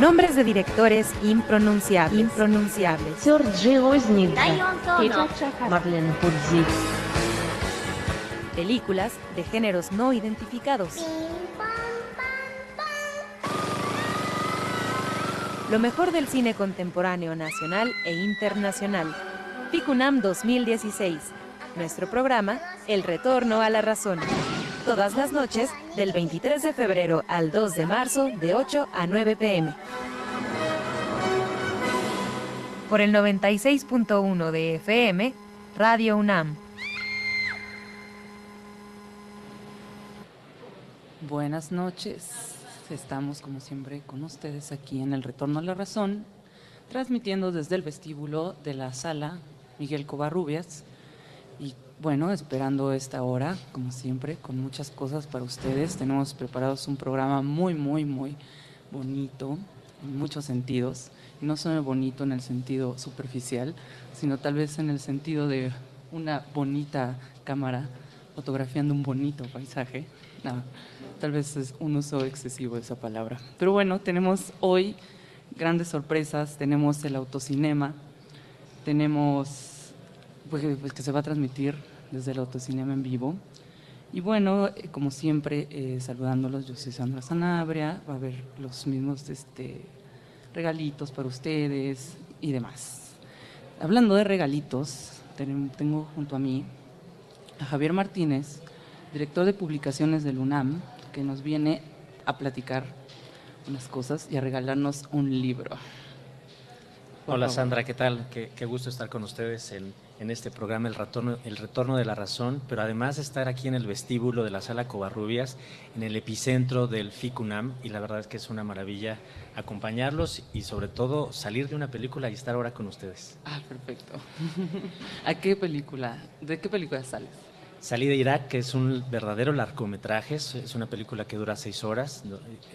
Nombres de directores impronunciables. impronunciables. Películas de géneros no identificados. Lo mejor del cine contemporáneo nacional e internacional. Ficunam 2016. Nuestro programa, El Retorno a la Razón. Todas las noches, del 23 de febrero al 2 de marzo, de 8 a 9 pm. Por el 96.1 de FM, Radio UNAM. Buenas noches. Estamos como siempre con ustedes aquí en el Retorno a la Razón, transmitiendo desde el vestíbulo de la sala Miguel Covarrubias. Y bueno, esperando esta hora, como siempre, con muchas cosas para ustedes. Tenemos preparados un programa muy, muy, muy bonito, en muchos sentidos. No solo bonito en el sentido superficial, sino tal vez en el sentido de una bonita cámara fotografiando un bonito paisaje. No, tal vez es un uso excesivo de esa palabra. Pero bueno, tenemos hoy grandes sorpresas, tenemos el autocinema, tenemos pues, pues, que se va a transmitir desde el autocinema en vivo. Y bueno, eh, como siempre, eh, saludándolos, yo soy Sandra Sanabria, va a haber los mismos este, regalitos para ustedes y demás. Hablando de regalitos, tengo junto a mí a Javier Martínez, director de publicaciones del UNAM, que nos viene a platicar unas cosas y a regalarnos un libro. Hola Sandra, ¿qué tal? Qué, gusto estar con ustedes en, este programa, el retorno, el retorno de la Razón, pero además estar aquí en el vestíbulo de la Sala Covarrubias, en el epicentro del FICUNAM, y la verdad es que es una maravilla acompañarlos y sobre todo salir de una película y estar ahora con ustedes. Ah, perfecto. ¿A qué película? ¿De qué película sales? Salí de Irak, que es un verdadero largometraje, es una película que dura seis horas.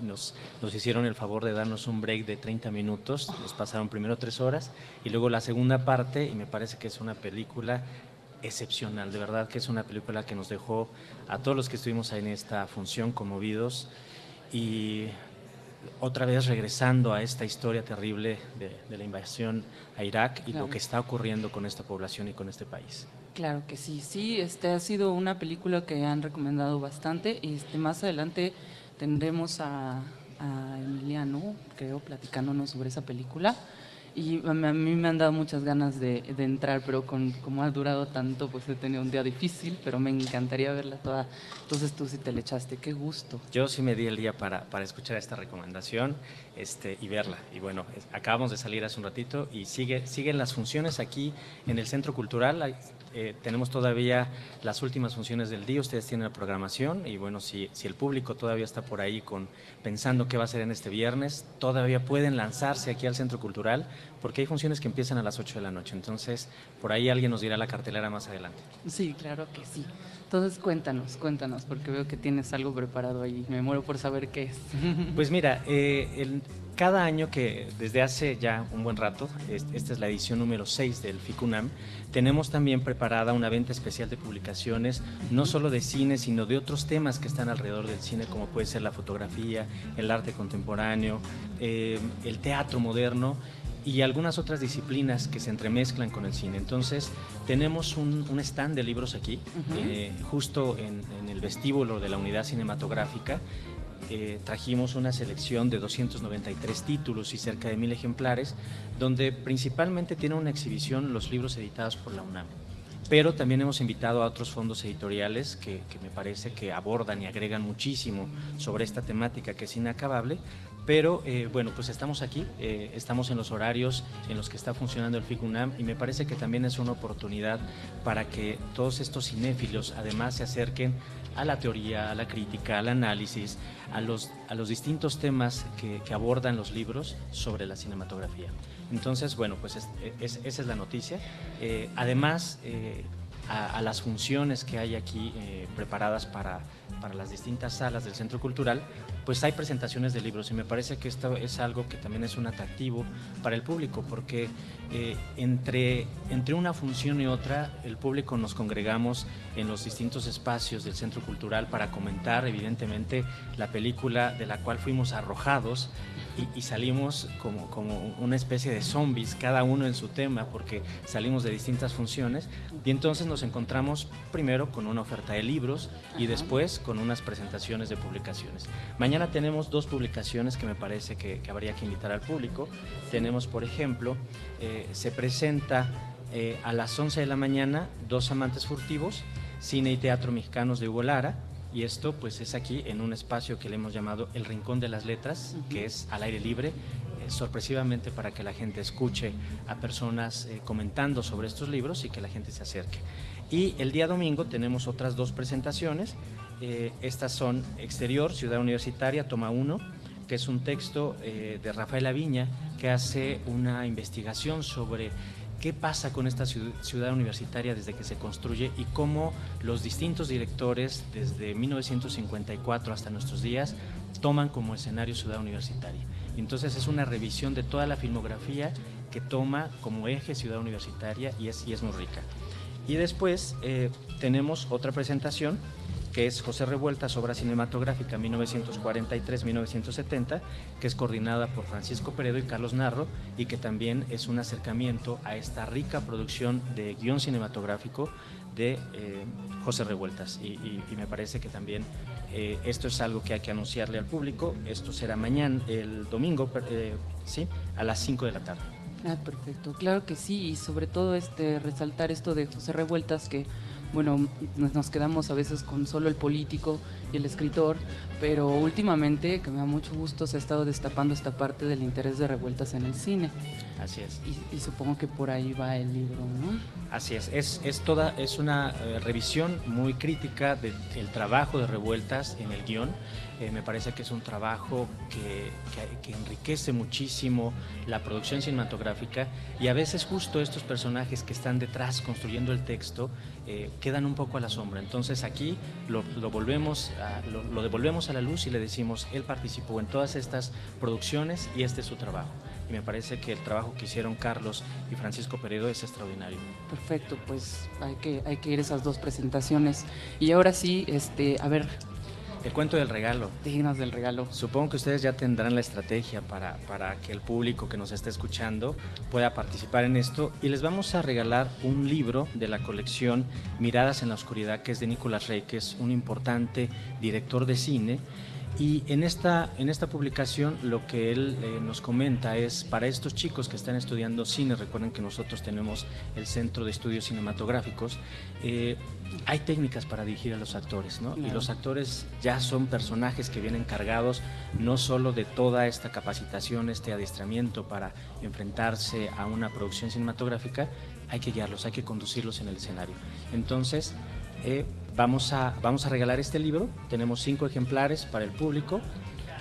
Nos, nos, hicieron el favor de darnos un break de 30 minutos, nos pasaron primero tres horas y luego la segunda parte, y me parece que es una película excepcional, de verdad que es una película que nos dejó a todos los que estuvimos ahí en esta función conmovidos y otra vez regresando a esta historia terrible de, la invasión a Irak y lo que está ocurriendo con esta población y con este país. Claro que sí, sí, este ha sido una película que han recomendado bastante y este, más adelante tendremos a, Emiliano, creo, platicándonos sobre esa película. Y a mí me han dado muchas ganas de, entrar, pero con, como ha durado tanto, pues he tenido un día difícil, pero me encantaría verla toda. Entonces tú sí te le echaste, qué gusto. Yo sí me di el día para, para escuchar esta recomendación este, y verla. Y bueno, acabamos de salir hace un ratito y sigue, siguen las funciones aquí en el Centro Cultural. Eh, tenemos todavía las últimas funciones del día, ustedes tienen la programación y bueno, si, si el público todavía está por ahí con, pensando qué va a ser en este viernes, todavía pueden lanzarse aquí al Centro Cultural porque hay funciones que empiezan a las 8 de la noche. Entonces, por ahí alguien nos dirá la cartelera más adelante. Sí, claro que sí. Entonces, cuéntanos, cuéntanos, porque veo que tienes algo preparado ahí. Me muero por saber qué es. Pues mira, eh, el, cada año que desde hace ya un buen rato, esta es la edición número 6 del FICUNAM, tenemos también preparada una venta especial de publicaciones, no solo de cine, sino de otros temas que están alrededor del cine, como puede ser la fotografía, el arte contemporáneo, eh, el teatro moderno y algunas otras disciplinas que se entremezclan con el cine. Entonces, tenemos un, stand de libros aquí, eh, justo en, en, el vestíbulo de la unidad cinematográfica, eh, trajimos una selección de 293 títulos y cerca de mil ejemplares, donde principalmente tiene una exhibición los libros editados por la UNAM. Pero también hemos invitado a otros fondos editoriales que, me parece que abordan y agregan muchísimo sobre esta temática que es inacabable. Pero eh, bueno, pues estamos aquí, eh, estamos en los horarios en los que está funcionando el FICUNAM y me parece que también es una oportunidad para que todos estos cinéfilos además se acerquen a la teoría, a la crítica, al análisis, a los, a los distintos temas que, abordan los libros sobre la cinematografía. Entonces, bueno, pues esa es la noticia. Eh, además, a, las funciones que hay aquí eh, preparadas para, para las distintas salas del Centro Cultural, pues hay presentaciones de libros. Y me parece que esto es algo que también es un atractivo para el público porque eh, entre, entre una función y otra el público nos congregamos en los distintos espacios del Centro Cultural para comentar evidentemente la película de la cual fuimos arrojados y, salimos como, como una especie de zombies, cada uno en su tema, porque salimos de distintas funciones y entonces nos encontramos primero con una oferta de libros y después con unas presentaciones de publicaciones. Mañana tenemos dos publicaciones que me parece que, habría que invitar al público. Tenemos, por ejemplo, eh, se presenta eh, a las 11 de la mañana Dos Amantes Furtivos, Cine y Teatro Mexicanos de Hugo Lara y esto pues es aquí en un espacio que le hemos llamado el Rincón de las Letras, que es al aire libre, sorpresivamente para que la gente escuche a personas eh, comentando sobre estos libros y que la gente se acerque. Y el día domingo tenemos otras dos presentaciones. Eh, estas son Exterior, Ciudad Universitaria, toma uno, que es un texto de Rafael Aviña que hace una investigación sobre qué pasa con esta ciudad universitaria desde que se construye y cómo los distintos directores desde 1954 hasta nuestros días toman como escenario ciudad universitaria. Entonces es una revisión de toda la filmografía que toma como eje ciudad universitaria y es, muy rica. Y después eh, tenemos otra presentación que es José Revueltas, obra cinematográfica 1943-1970, que es coordinada por Francisco Peredo y Carlos Narro y que también es un acercamiento a esta rica producción de guion cinematográfico de eh, José Revueltas. Y, me parece que también eh, esto es algo que hay que anunciarle al público. Esto será mañana, el domingo, eh, ¿sí? a las 5 de la tarde. Ah, perfecto, claro que sí, y sobre todo este resaltar esto de José Revueltas que bueno, nos quedamos a veces con solo el político y el escritor, pero últimamente, que me da mucho gusto, se ha estado destapando esta parte del interés de revueltas en el cine. Así es. Y, supongo que por ahí va el libro, ¿no? Así es, es, es toda, es una eh, revisión muy crítica del trabajo de revueltas en el guion. Eh, me parece que es un trabajo que, que, enriquece muchísimo la producción cinematográfica y a veces justo estos personajes que están detrás construyendo el texto eh, quedan un poco a la sombra. Entonces aquí lo, volvemos lo devolvemos a la luz y le decimos, él participó en todas estas producciones y este es su trabajo y me parece que el trabajo que hicieron Carlos y Francisco Peredo es extraordinario. Perfecto, pues hay que, hay que ir a esas dos presentaciones. Y ahora sí, este, a ver, el cuento del regalo. Dignas del regalo. Supongo que ustedes ya tendrán la estrategia para, para, que el público que nos esté escuchando pueda participar en esto y les vamos a regalar un libro de la colección Miradas en la Oscuridad que es de Nicolás Rey, que es un importante director de cine y en esta, en esta publicación lo que él eh, nos comenta es para estos chicos que están estudiando cine, recuerden que nosotros tenemos el Centro de Estudios Cinematográficos, eh, hay técnicas para dirigir a los actores, ¿no? Y los actores ya son personajes que vienen cargados no solo de toda esta capacitación, este adiestramiento para enfrentarse a una producción cinematográfica, hay que guiarlos, hay que conducirlos en el escenario. Entonces, eh, vamos, a, vamos a regalar este libro, tenemos cinco ejemplares para el público.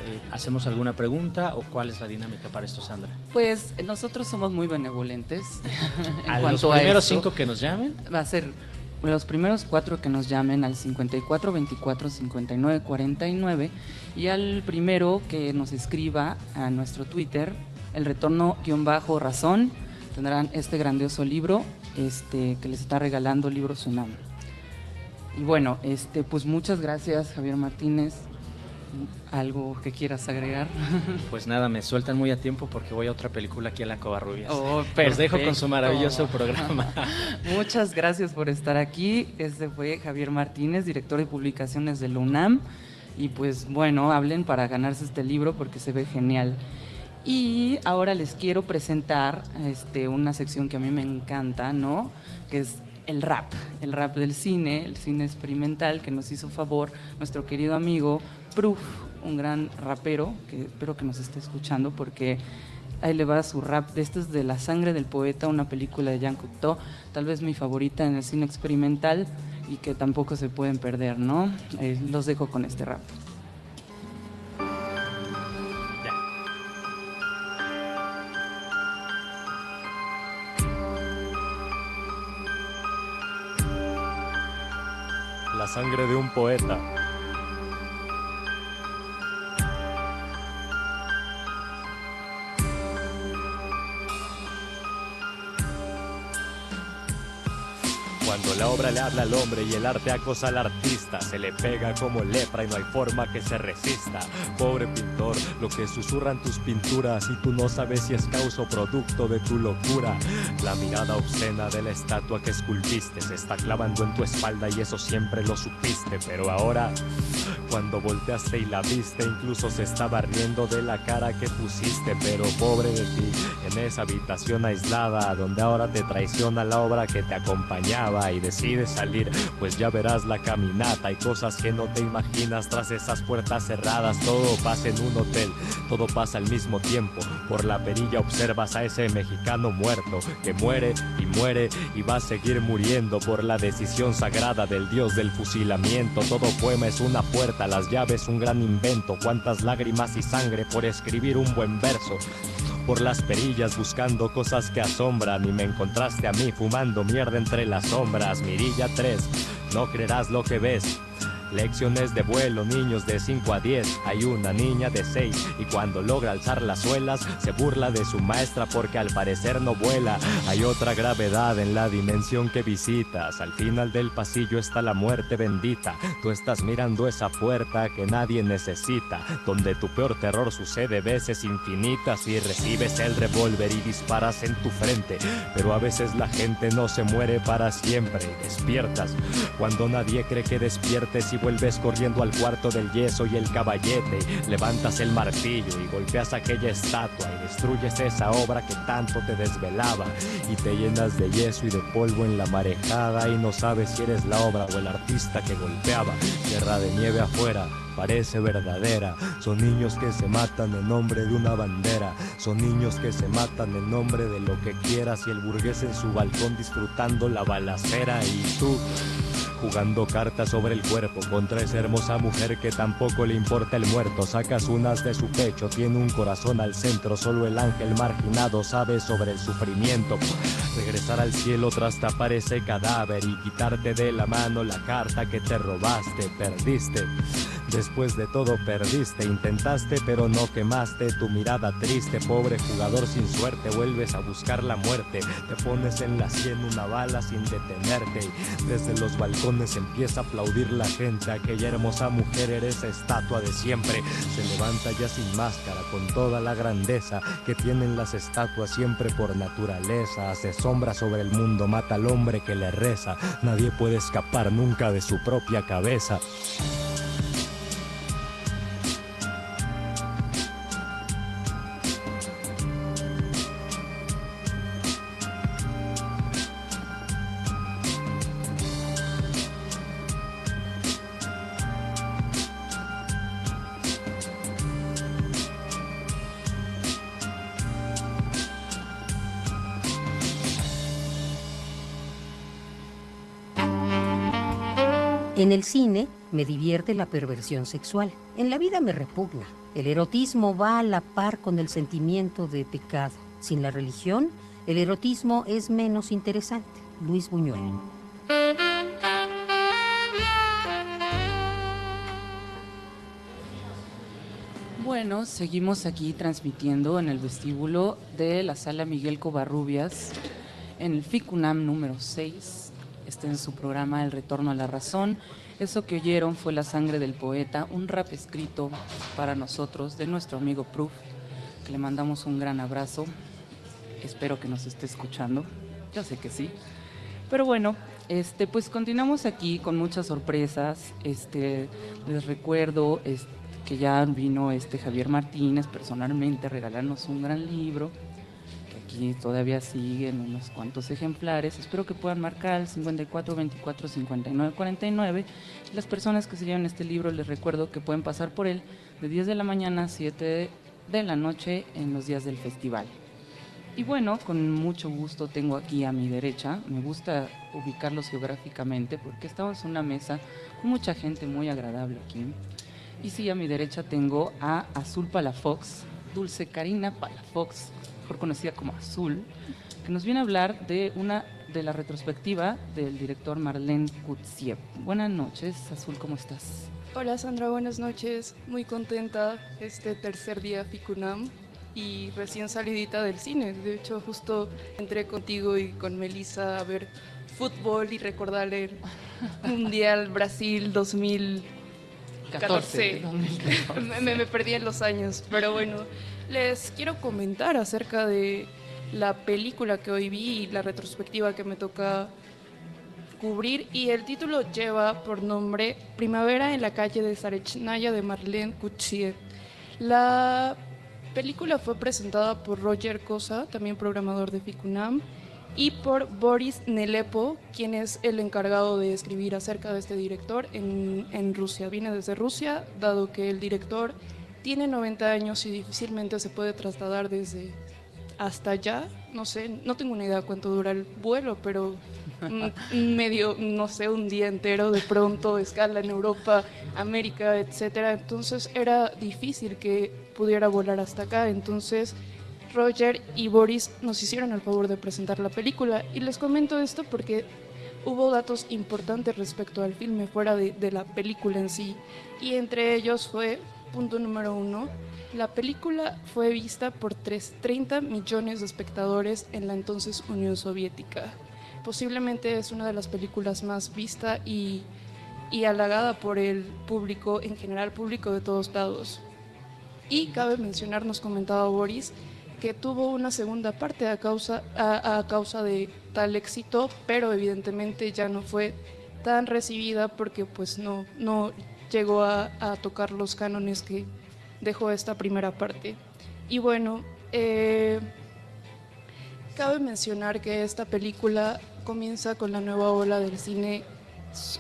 Eh, ¿Hacemos alguna pregunta o cuál es la dinámica para esto, Sandra? Pues nosotros somos muy benevolentes. ¿A los primeros cinco que nos llamen? Va a ser los primeros cuatro que nos llamen al 54 24 59 49 y al primero que nos escriba a nuestro Twitter, el retorno-razón, tendrán este grandioso libro este, que les está regalando Libro Tsunami. Y bueno, este, pues muchas gracias, Javier Martínez. ¿Algo que quieras agregar? Pues nada, me sueltan muy a tiempo porque voy a otra película aquí a la Covarrubias. Oh, Los dejo con su maravilloso programa. Muchas gracias por estar aquí. Este fue Javier Martínez, director de publicaciones de la UNAM. Y pues bueno, hablen para ganarse este libro porque se ve genial. Y ahora les quiero presentar este, una sección que a mí me encanta, ¿no? Que es el rap, el rap del cine, el cine experimental que nos hizo favor nuestro querido amigo Proof, un gran rapero que espero que nos esté escuchando porque ahí le va su rap de estos de La sangre del poeta, una película de Jean Cocteau, tal vez mi favorita en el cine experimental y que tampoco se pueden perder, ¿no? Eh, los dejo con este rap. Sangre de un poeta. La obra le habla al hombre y el arte acosa al artista, se le pega como lepra y no hay forma que se resista. Pobre pintor, lo que susurran tus pinturas y tú no sabes si es causa o producto de tu locura. La mirada obscena de la estatua que esculpiste se está clavando en tu espalda y eso siempre lo supiste, pero ahora cuando volteaste y la viste, incluso se estaba riendo de la cara que pusiste, pero pobre de ti, en esa habitación aislada, donde ahora te traiciona la obra que te acompañaba y decides salir, pues ya verás la caminata, hay cosas que no te imaginas tras esas puertas cerradas, todo pasa en un hotel, todo pasa al mismo tiempo, por la perilla observas a ese mexicano muerto, que muere y muere y va a seguir muriendo por la decisión sagrada del dios del fusilamiento, todo poema es una puerta, las llaves un gran invento, cuántas lágrimas y sangre por escribir un buen verso por las perillas buscando cosas que asombran y me encontraste a mí fumando mierda entre las sombras. Mirilla 3, no creerás lo que ves. Lecciones de vuelo, niños de 5 a 10. Hay una niña de 6 y cuando logra alzar las suelas se burla de su maestra porque al parecer no vuela. Hay otra gravedad en la dimensión que visitas. Al final del pasillo está la muerte bendita. Tú estás mirando esa puerta que nadie necesita, donde tu peor terror sucede veces infinitas y recibes el revólver y disparas en tu frente. Pero a veces la gente no se muere para siempre. Despiertas cuando nadie cree que despiertes y vuelves corriendo al cuarto del yeso y el caballete. Levantas el martillo y golpeas aquella estatua y destruyes esa obra que tanto te desvelaba. Y te llenas de yeso y de polvo en la marejada y no sabes si eres la obra o el artista que golpeaba. Guerra de nieve afuera, parece verdadera. Son niños que se matan en nombre de una bandera. Son niños que se matan en nombre de lo que quieras y el burgués en su balcón disfrutando la balacera y tú jugando cartas sobre el cuerpo contra esa hermosa mujer que tampoco le importa el muerto. Sacas unas de su pecho, tiene un corazón al centro, solo el ángel marginado sabe sobre el sufrimiento. Regresar al cielo tras tapar ese cadáver y quitarte de la mano la carta que te robaste, perdiste. Después de todo perdiste, intentaste pero no quemaste tu mirada triste, pobre jugador sin suerte, vuelves a buscar la muerte, te pones en la sien una bala sin detenerte desde los balcones empieza a aplaudir la gente, aquella hermosa mujer eres estatua de siempre, se levanta ya sin máscara con toda la grandeza que tienen las estatuas siempre por naturaleza, hace sombra sobre el mundo, mata al hombre que le reza, nadie puede escapar nunca de su propia cabeza. Cine me divierte la perversión sexual. En la vida me repugna. El erotismo va a la par con el sentimiento de pecado. Sin la religión, el erotismo es menos interesante. Luis Buñuel. Bueno, seguimos aquí transmitiendo en el vestíbulo de la sala Miguel Covarrubias, en el FICUNAM número 6. Está en su programa El Retorno a la Razón. Eso que oyeron fue La Sangre del Poeta, un rap escrito para nosotros de nuestro amigo Proof, que le mandamos un gran abrazo. Espero que nos esté escuchando. Yo sé que sí. Pero bueno, este, pues continuamos aquí con muchas sorpresas. Este, les recuerdo que ya vino este Javier Martínez personalmente a regalarnos un gran libro, aquí todavía siguen unos cuantos ejemplares. Espero que puedan marcar al 54 24 59 49. Las personas que se lleven este libro les recuerdo que pueden pasar por él de 10 de la mañana a 7 de la noche en los días del festival. Y bueno, con mucho gusto tengo aquí a mi derecha, me gusta ubicarlos geográficamente porque estamos en una mesa con mucha gente muy agradable aquí. Y sí, a mi derecha tengo a Azul Palafox, Dulce Karina Palafox, mejor conocida como Azul, que nos viene a hablar de una de la retrospectiva del director Marlene Kutsiev. Buenas noches, Azul, ¿cómo estás? Hola Sandra, buenas noches. Muy contenta este tercer día FICUNAM y recién salidita del cine. De hecho, justo entré contigo y con Melissa a ver fútbol y recordar el Mundial Brasil 2014. me, me perdí en los años, pero bueno, les quiero comentar acerca de la película que hoy vi y la retrospectiva que me toca cubrir y el título lleva por nombre Primavera en la calle de Sarechnaya de Marlene Kuchiev. La película fue presentada por Roger Cosa, también programador de Ficunam, y por Boris Nelepo, quien es el encargado de escribir acerca de este director en, en Rusia. Viene desde Rusia, dado que el director tiene 90 años y difícilmente se puede trasladar desde hasta allá, no sé, no tengo una idea cuánto dura el vuelo, pero medio, no sé, un día entero de pronto, escala en Europa, América, etcétera. Entonces era difícil que pudiera volar hasta acá. Entonces Roger y Boris nos hicieron el favor de presentar la película. Y les comento esto porque hubo datos importantes respecto al filme fuera de, de la película en sí. Y entre ellos fue, punto número uno, la película fue vista por 30 millones de espectadores en la entonces Unión Soviética. Posiblemente es una de las películas más vista y, y halagada por el público, en general público de todos lados. Y cabe mencionar, nos comentaba Boris, que tuvo una segunda parte a causa, a, causa de tal éxito, pero evidentemente ya no fue tan recibida porque pues no, no llegó a, tocar los cánones que dejó esta primera parte. Y bueno, eh, cabe mencionar que esta película comienza con la nueva ola del cine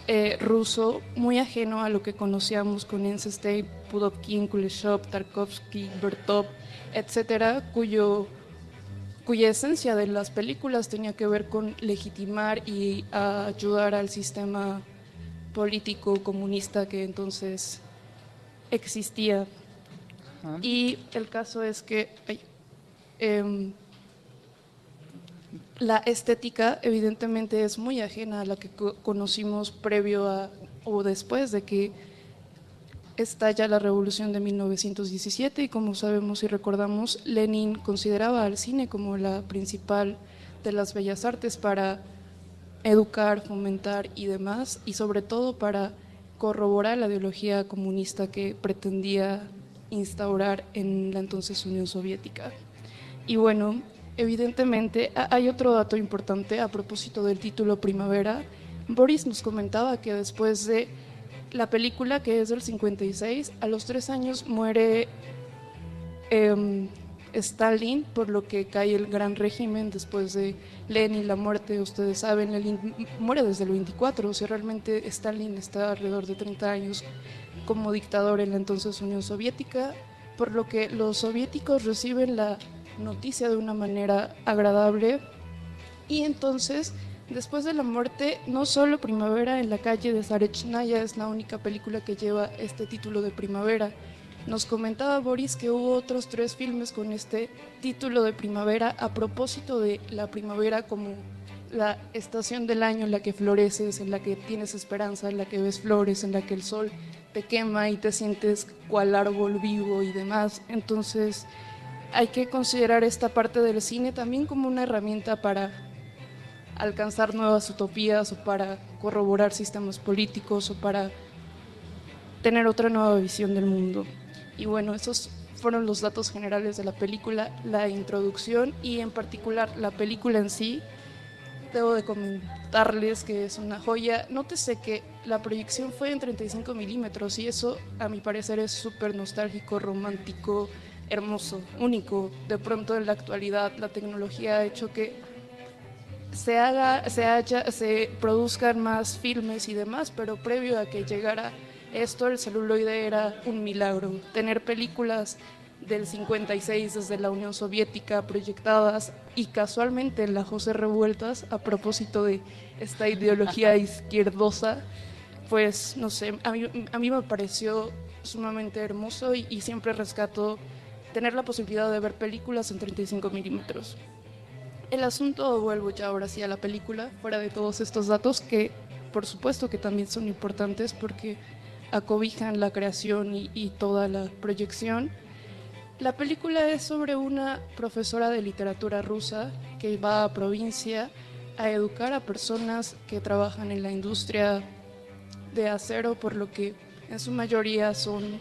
eh, ruso, muy ajeno a lo que conocíamos con State, Pudovkin, Kuleshov, Tarkovsky, Bertov, etcétera, cuyo cuya esencia de las películas tenía que ver con legitimar y ayudar al sistema político comunista que entonces existía. Y el caso es que em, la estética evidentemente es muy ajena a la que conocimos previo a o después de que estalla la revolución de 1917 y como sabemos y recordamos, Lenin consideraba al cine como la principal de las bellas artes para educar, fomentar y demás, y sobre todo para corroborar la ideología comunista que pretendía instaurar en la entonces Unión Soviética. Y bueno, evidentemente hay otro dato importante a propósito del título Primavera. Boris nos comentaba que después de la película, que es del 56, a los tres años muere em, Stalin, por lo que cae el gran régimen después de Lenin, la muerte, ustedes saben, Lenin muere desde el 24, o sea, realmente Stalin está alrededor de 30 años como dictador en la entonces Unión Soviética, por lo que los soviéticos reciben la noticia de una manera agradable y entonces después de la muerte no solo Primavera en la calle de Zarechnaya es la única película que lleva este título de Primavera. Nos comentaba Boris que hubo otros tres filmes con este título de primavera a propósito de la primavera como la estación del año en la que floreces, en la que tienes esperanza, en la que ves flores, en la que el sol te quema y te sientes cual árbol vivo y demás. Entonces hay que considerar esta parte del cine también como una herramienta para alcanzar nuevas utopías o para corroborar sistemas políticos o para tener otra nueva visión del mundo. Y bueno, esos fueron los datos generales de la película, la introducción y en particular la película en sí. Debo de comentarles que es una joya. Nótese que la proyección fue en 35 milímetros y eso a mi parecer es súper nostálgico, romántico, hermoso, único. De pronto en la actualidad la tecnología ha hecho que se haga, se haya, se produzcan más filmes y demás, pero previo a que llegara esto, el celuloide era un milagro. Tener películas del 56 desde la Unión Soviética proyectadas y casualmente en la José Revueltas a propósito de esta ideología izquierdosa pues no sé, a mí, a mí me pareció sumamente hermoso y, siempre rescato tener la posibilidad de ver películas en 35 milímetros. el asunto, vuelvo ya ahora sí a la película, fuera de todos estos datos que por supuesto que también son importantes porque acobijan la creación y, y toda la proyección. La película es sobre una profesora de literatura rusa que va a provincia a educar a personas que trabajan en la industria de acero, por lo que en su mayoría son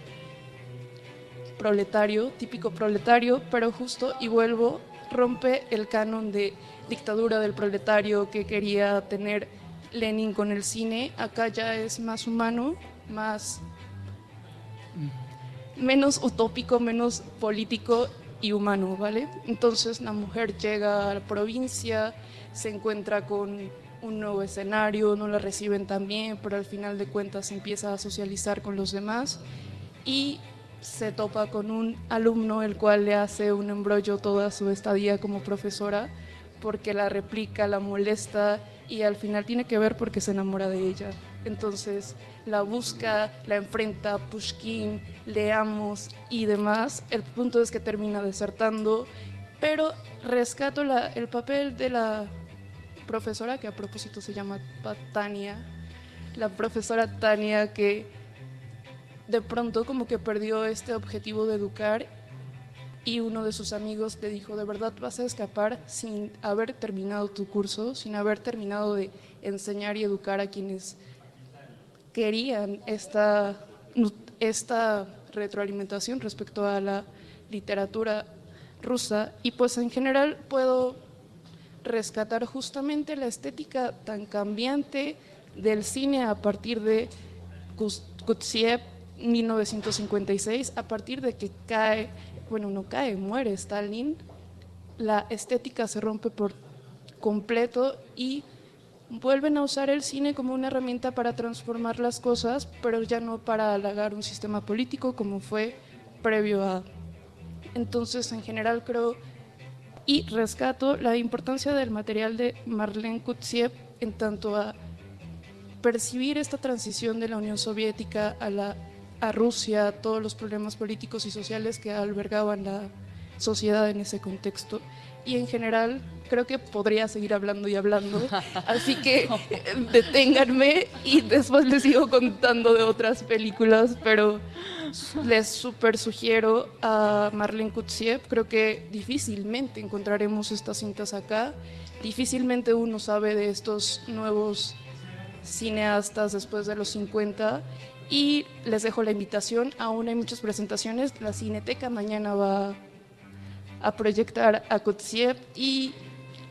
proletario, típico proletario, pero justo y vuelvo, rompe el canon de dictadura del proletario que quería tener Lenin con el cine. Acá ya es más humano, más menos utópico, menos político y humano, ¿vale? Entonces la mujer llega a la provincia, se encuentra con un nuevo escenario, no la reciben tan bien, pero al final de cuentas empieza a socializar con los demás y se topa con un alumno el cual le hace un embrollo toda su estadía como profesora porque la replica, la molesta y al final tiene que ver porque se enamora de ella. Entonces la busca, la enfrenta, Pushkin, leamos y demás. El punto es que termina desertando, pero rescato el papel de la profesora, que a propósito se llama Tania, la profesora Tania que de pronto como que perdió este objetivo de educar y uno de sus amigos le dijo, de verdad vas a escapar sin haber terminado tu curso, sin haber terminado de enseñar y educar a quienes querían esta, esta retroalimentación respecto a la literatura rusa. Y pues en general puedo rescatar justamente la estética tan cambiante del cine a partir de Kutsiev 1956, a partir de que cae, bueno, no cae, muere Stalin, la estética se rompe por completo y vuelven a usar el cine como una herramienta para transformar las cosas, pero ya no para halagar un sistema político como fue previo a. Entonces, en general creo y rescato la importancia del material de Marlene Kutsiev en tanto a percibir esta transición de la Unión Soviética a, la, a Rusia, todos los problemas políticos y sociales que albergaban la sociedad en ese contexto. Y en general creo que podría seguir hablando y hablando, así que deténganme y después les sigo contando de otras películas, pero les súper sugiero a Marlene Kutsiev, creo que difícilmente encontraremos estas cintas acá, difícilmente uno sabe de estos nuevos cineastas después de los 50 y les dejo la invitación, aún hay muchas presentaciones, la Cineteca mañana va a proyectar a Kutsiev y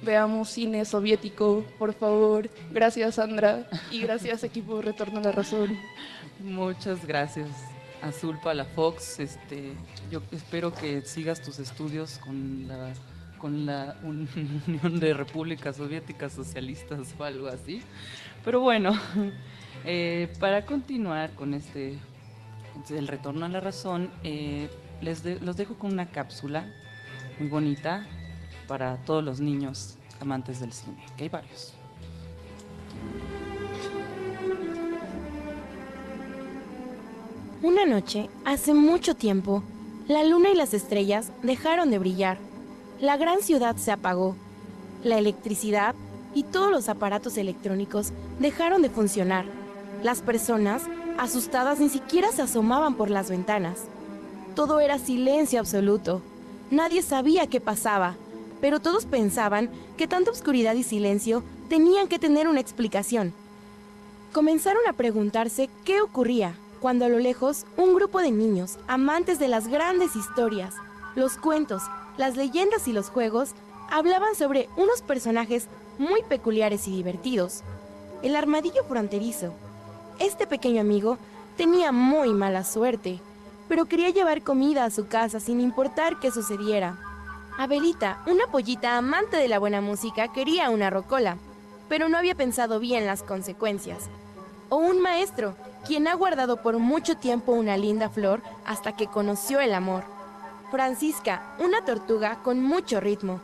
veamos cine soviético, por favor. Gracias Sandra y gracias equipo Retorno a la Razón. Muchas gracias. Azul Palafox, este, yo espero que sigas tus estudios con la con la Unión de Repúblicas Soviéticas Socialistas o algo así. Pero bueno, eh, para continuar con este, el retorno a la razón, eh, les los dejo con una cápsula muy bonita para todos los niños amantes del cine, que hay varios. Una noche, hace mucho tiempo, la luna y las estrellas dejaron de brillar. La gran ciudad se apagó. La electricidad y todos los aparatos electrónicos dejaron de funcionar. Las personas, asustadas, ni siquiera se asomaban por las ventanas. Todo era silencio absoluto. Nadie sabía qué pasaba, pero todos pensaban que tanta oscuridad y silencio tenían que tener una explicación. Comenzaron a preguntarse qué ocurría cuando a lo lejos un grupo de niños, amantes de las grandes historias, los cuentos, las leyendas y los juegos, hablaban sobre unos personajes muy peculiares y divertidos. El armadillo fronterizo. Este pequeño amigo tenía muy mala suerte, pero quería llevar comida a su casa sin importar qué sucediera. Abelita, una pollita amante de la buena música, quería una rocola, pero no había pensado bien las consecuencias. O un maestro, quien ha guardado por mucho tiempo una linda flor hasta que conoció el amor. Francisca, una tortuga con mucho ritmo,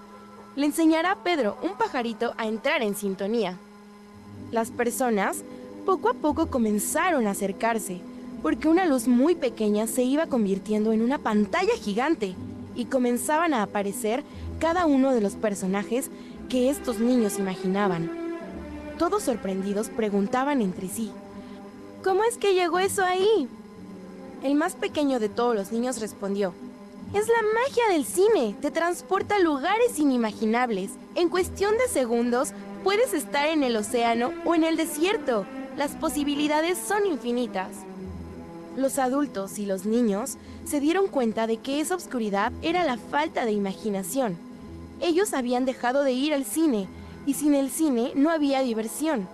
le enseñará a Pedro, un pajarito, a entrar en sintonía. Las personas poco a poco comenzaron a acercarse, porque una luz muy pequeña se iba convirtiendo en una pantalla gigante y comenzaban a aparecer cada uno de los personajes que estos niños imaginaban. Todos sorprendidos preguntaban entre sí, ¿cómo es que llegó eso ahí? El más pequeño de todos los niños respondió, es la magia del cine, te transporta a lugares inimaginables. En cuestión de segundos, puedes estar en el océano o en el desierto. Las posibilidades son infinitas. Los adultos y los niños se dieron cuenta de que esa oscuridad era la falta de imaginación. Ellos habían dejado de ir al cine y sin el cine no había diversión.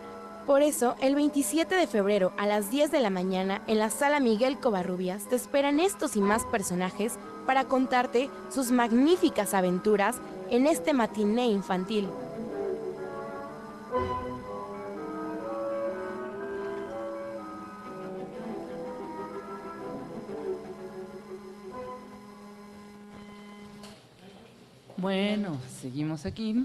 Por eso, el 27 de febrero a las 10 de la mañana en la sala Miguel Covarrubias te esperan estos y más personajes para contarte sus magníficas aventuras en este matiné infantil. Bueno, seguimos aquí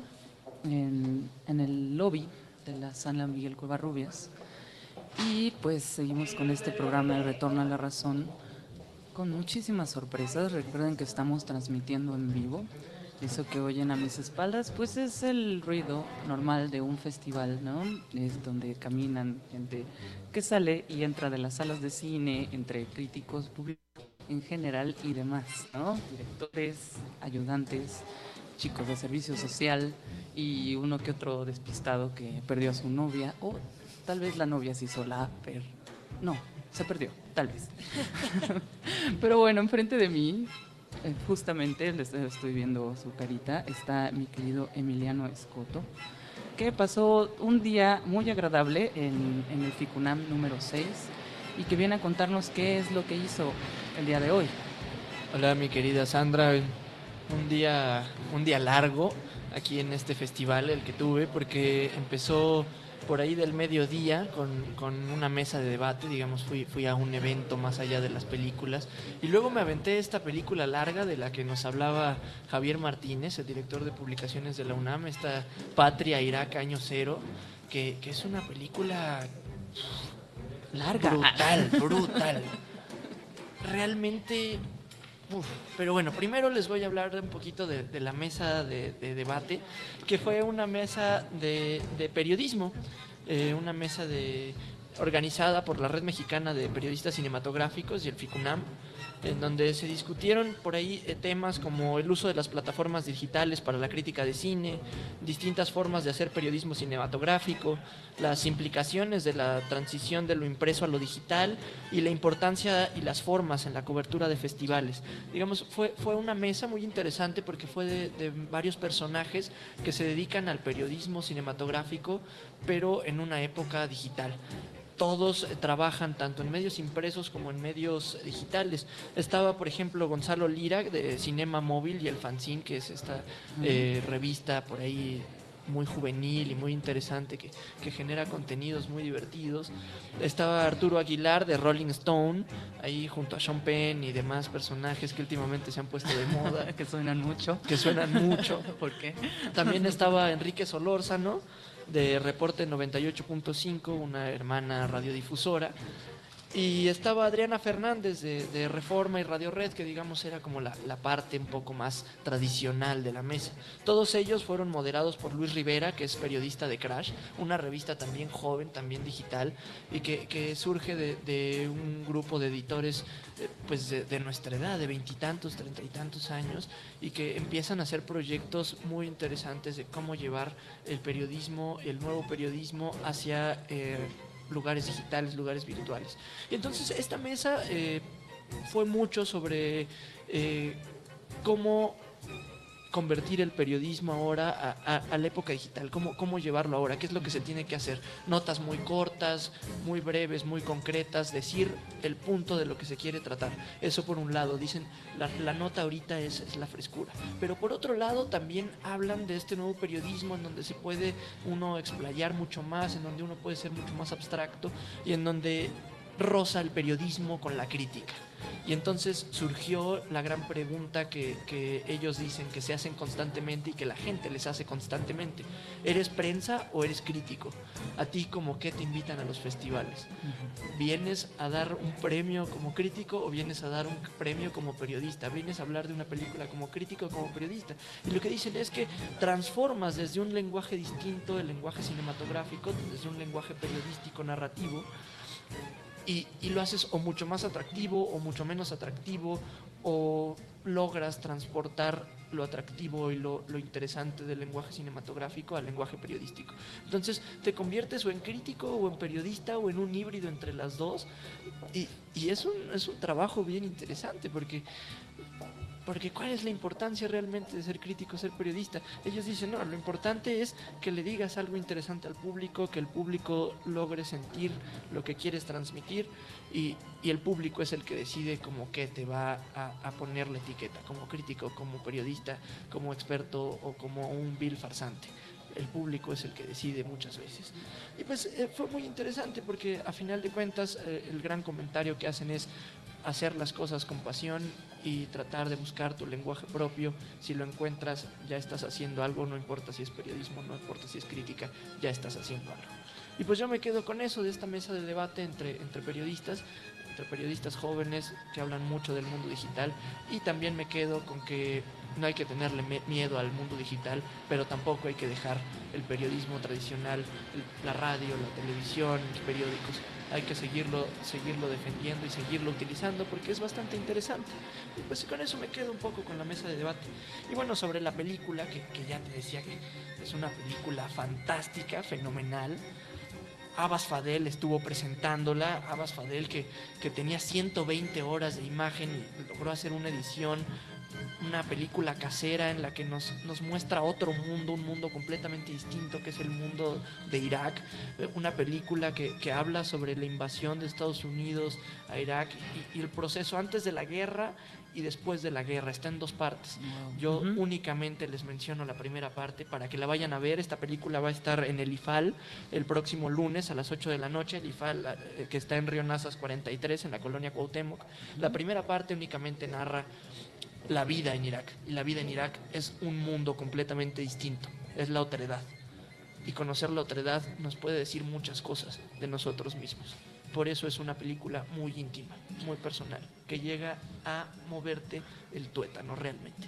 en, el lobby de la sala Miguel Covarrubias y pues seguimos con este programa de Retorno a la Razón con muchísimas sorpresas. Recuerden que estamos transmitiendo en vivo. Eso que oyen a mis espaldas, pues es el ruido normal de un festival, ¿no? Es donde caminan gente que sale y entra de las salas de cine, entre críticos públicos en general y demás, ¿no? Directores, ayudantes, chicos de servicio social y uno que otro despistado que perdió a su novia o tal vez la novia se hizo la per... No, se perdió, tal vez. Pero bueno, enfrente de mí, eh, justamente, les estoy viendo su carita, está mi querido Emiliano Escoto, que pasó un día muy agradable en, en el FICUNAM número 6 y que viene a contarnos qué es lo que hizo el día de hoy. Hola, mi querida Sandra. Un día, un día largo aquí en este festival, el que tuve, porque empezó por ahí del mediodía con, con, una mesa de debate, digamos, fui, fui a un evento más allá de las películas y luego me aventé esta película larga de la que nos hablaba Javier Martínez, el director de publicaciones de la UNAM, esta Patria Irak Año Cero, que, que es una película larga, brutal, brutal. Realmente Pero bueno, primero les voy a hablar un poquito de, la mesa de, de, debate, que fue una mesa de, de periodismo, eh, una mesa de, organizada por la Red Mexicana de Periodistas Cinematográficos y el FICUNAM, en donde se discutieron por ahí eh, temas como el uso de las plataformas digitales para la crítica de cine, distintas formas de hacer periodismo cinematográfico, las implicaciones de la transición de lo impreso a lo digital y la importancia y las formas en la cobertura de festivales. Digamos, fue, fue una mesa muy interesante porque fue de, de varios personajes que se dedican al periodismo cinematográfico, pero en una época digital todos trabajan tanto en medios impresos como en medios digitales. Estaba, por ejemplo, Gonzalo Lira de Cinema Móvil y El Fanzine, que es esta eh, revista por ahí muy juvenil y muy interesante que, que, genera contenidos muy divertidos. Estaba Arturo Aguilar de Rolling Stone, ahí junto a Sean Penn y demás personajes que últimamente se han puesto de moda. que suenan mucho. Que suenan mucho. ¿Por qué? También estaba Enrique Solórzano de Reporte 98.5, una hermana radiodifusora. Y estaba Adriana Fernández de, Reforma y Radio Red, que digamos era como la, parte un poco más tradicional de la mesa. Todos ellos fueron moderados por Luis Rivera, que es periodista de Crash, una revista también joven, también digital, y que, surge de, un grupo de editores eh, pues de, de, nuestra edad, de veintitantos, treinta y tantos años, y que empiezan a hacer proyectos muy interesantes de cómo llevar el periodismo, el nuevo periodismo hacia... Eh, lugares digitales, lugares virtuales. Y entonces esta mesa eh, fue mucho sobre eh, cómo convertir el periodismo ahora a, la época digital, cómo, cómo llevarlo ahora, qué es lo que se tiene que hacer. Notas muy cortas, muy breves, muy concretas, decir el punto de lo que se quiere tratar. Eso por un lado, dicen, la, la nota ahorita es, es, la frescura. Pero por otro lado también hablan de este nuevo periodismo en donde se puede uno explayar mucho más, en donde uno puede ser mucho más abstracto y en donde roza el periodismo con la crítica. Y entonces surgió la gran pregunta que, que, ellos dicen que se hacen constantemente y que la gente les hace constantemente. ¿Eres prensa o eres crítico? ¿A ti como qué te invitan a los festivales? ¿Vienes a dar un premio como crítico o vienes a dar un premio como periodista? ¿Vienes a hablar de una película como crítico o como periodista? Y lo que dicen es que transformas desde un lenguaje distinto, el lenguaje cinematográfico, desde un lenguaje periodístico narrativo, y, lo haces o mucho más atractivo o mucho menos atractivo o logras transportar lo atractivo y lo, lo, interesante del lenguaje cinematográfico al lenguaje periodístico. Entonces te conviertes o en crítico o en periodista o en un híbrido entre las dos y, y es, un, es un trabajo bien interesante porque porque ¿cuál es la importancia realmente de ser crítico, ser periodista? Ellos dicen, no, lo importante es que le digas algo interesante al público, que el público logre sentir lo que quieres transmitir y, y el público es el que decide como qué te va a, a, poner la etiqueta, como crítico, como periodista, como experto o como un vil farsante. El público es el que decide muchas veces. Y pues eh, fue muy interesante porque a final de cuentas eh, el gran comentario que hacen es hacer las cosas con pasión y tratar de buscar tu lenguaje propio. Si lo encuentras, ya estás haciendo algo, no importa si es periodismo, no importa si es crítica, ya estás haciendo algo. Y pues yo me quedo con eso de esta mesa de debate entre, entre periodistas, entre periodistas jóvenes que hablan mucho del mundo digital y también me quedo con que no hay que tenerle miedo al mundo digital, pero tampoco hay que dejar el periodismo tradicional, la radio, la televisión, los periódicos hay que seguirlo, seguirlo defendiendo y seguirlo utilizando porque es bastante interesante. Y pues con eso me quedo un poco con la mesa de debate. Y bueno, sobre la película, que, que ya te decía que es una película fantástica, fenomenal. Abbas Fadel estuvo presentándola, Abbas Fadel que, que tenía 120 horas de imagen y logró hacer una edición una película casera en la que nos, nos, muestra otro mundo, un mundo completamente distinto que es el mundo de Irak, una película que, que habla sobre la invasión de Estados Unidos a Irak y, y, el proceso antes de la guerra y después de la guerra, está en dos partes. Wow. Yo uh -huh. únicamente les menciono la primera parte para que la vayan a ver, esta película va a estar en el IFAL el próximo lunes a las 8 de la noche, el IFAL eh, que está en Río Nazas 43 en la colonia Cuauhtémoc. Uh -huh. La primera parte únicamente narra la vida en Irak. Y la vida en Irak es un mundo completamente distinto, es la otredad. Y conocer la otredad nos puede decir muchas cosas de nosotros mismos. Por eso es una película muy íntima, muy personal, que llega a moverte el tuétano realmente.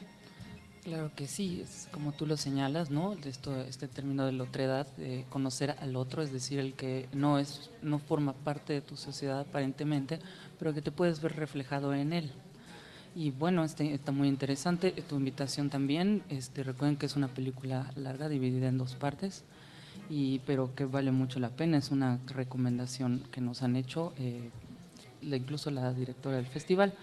Claro que sí, es como tú lo señalas, ¿no? Este término de la otredad, de conocer al otro, es decir, el que no es, no forma parte de tu sociedad aparentemente, pero que te puedes ver reflejado en él. Y bueno, este, está muy interesante. Tu invitación también. Este, recuerden que es una película larga, dividida en dos partes, y, pero que vale mucho la pena. Es una recomendación que nos han hecho, eh, incluso la directora del festival.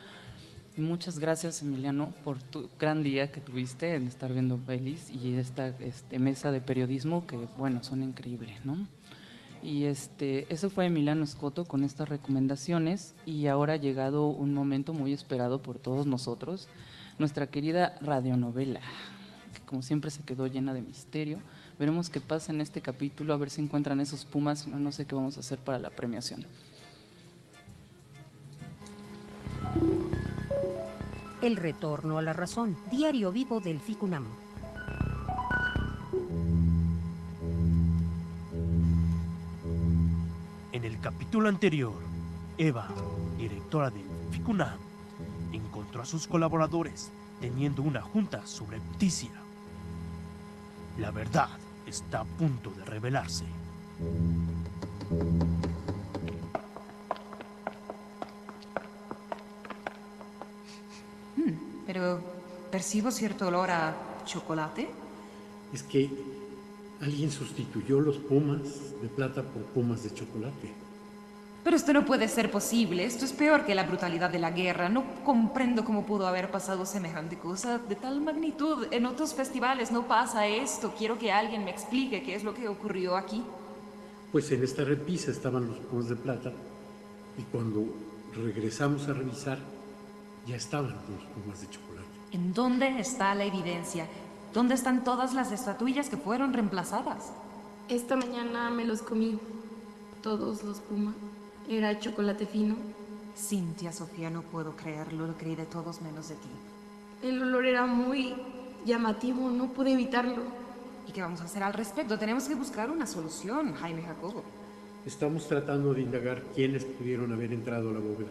Muchas gracias, Emiliano, por tu gran día que tuviste en estar viendo pelis y esta este, mesa de periodismo que, bueno, son increíbles, ¿no? Y este, eso fue Emiliano Escoto con estas recomendaciones y ahora ha llegado un momento muy esperado por todos nosotros, nuestra querida radionovela, que como siempre se quedó llena de misterio. Veremos qué pasa en este capítulo, a ver si encuentran esos pumas, no sé qué vamos a hacer para la premiación. El retorno a la razón, diario vivo del FICUNAM. En el capítulo anterior, Eva, directora del FICUNAM, encontró a sus colaboradores teniendo una junta subrepticia. La verdad está a punto de revelarse. Pero percibo cierto olor a chocolate. Es que alguien sustituyó los pumas de plata por pumas de chocolate. Pero esto no puede ser posible. Esto es peor que la brutalidad de la guerra. No comprendo cómo pudo haber pasado semejante cosa de tal magnitud. En otros festivales no pasa esto. Quiero que alguien me explique qué es lo que ocurrió aquí. Pues en esta repisa estaban los pumas de plata y cuando regresamos a revisar ya estaban los pumas de chocolate. ¿En dónde está la evidencia? ¿Dónde están todas las estatuillas que fueron reemplazadas? Esta mañana me los comí, todos los pumas. era chocolate fino. Cintia, Sofía, no puedo creerlo, lo creí de todos menos de ti. El olor era muy llamativo, no pude evitarlo. ¿Y qué vamos a hacer al respecto? Tenemos que buscar una solución, Jaime Jacobo. Estamos tratando de indagar quiénes pudieron haber entrado a la bóveda.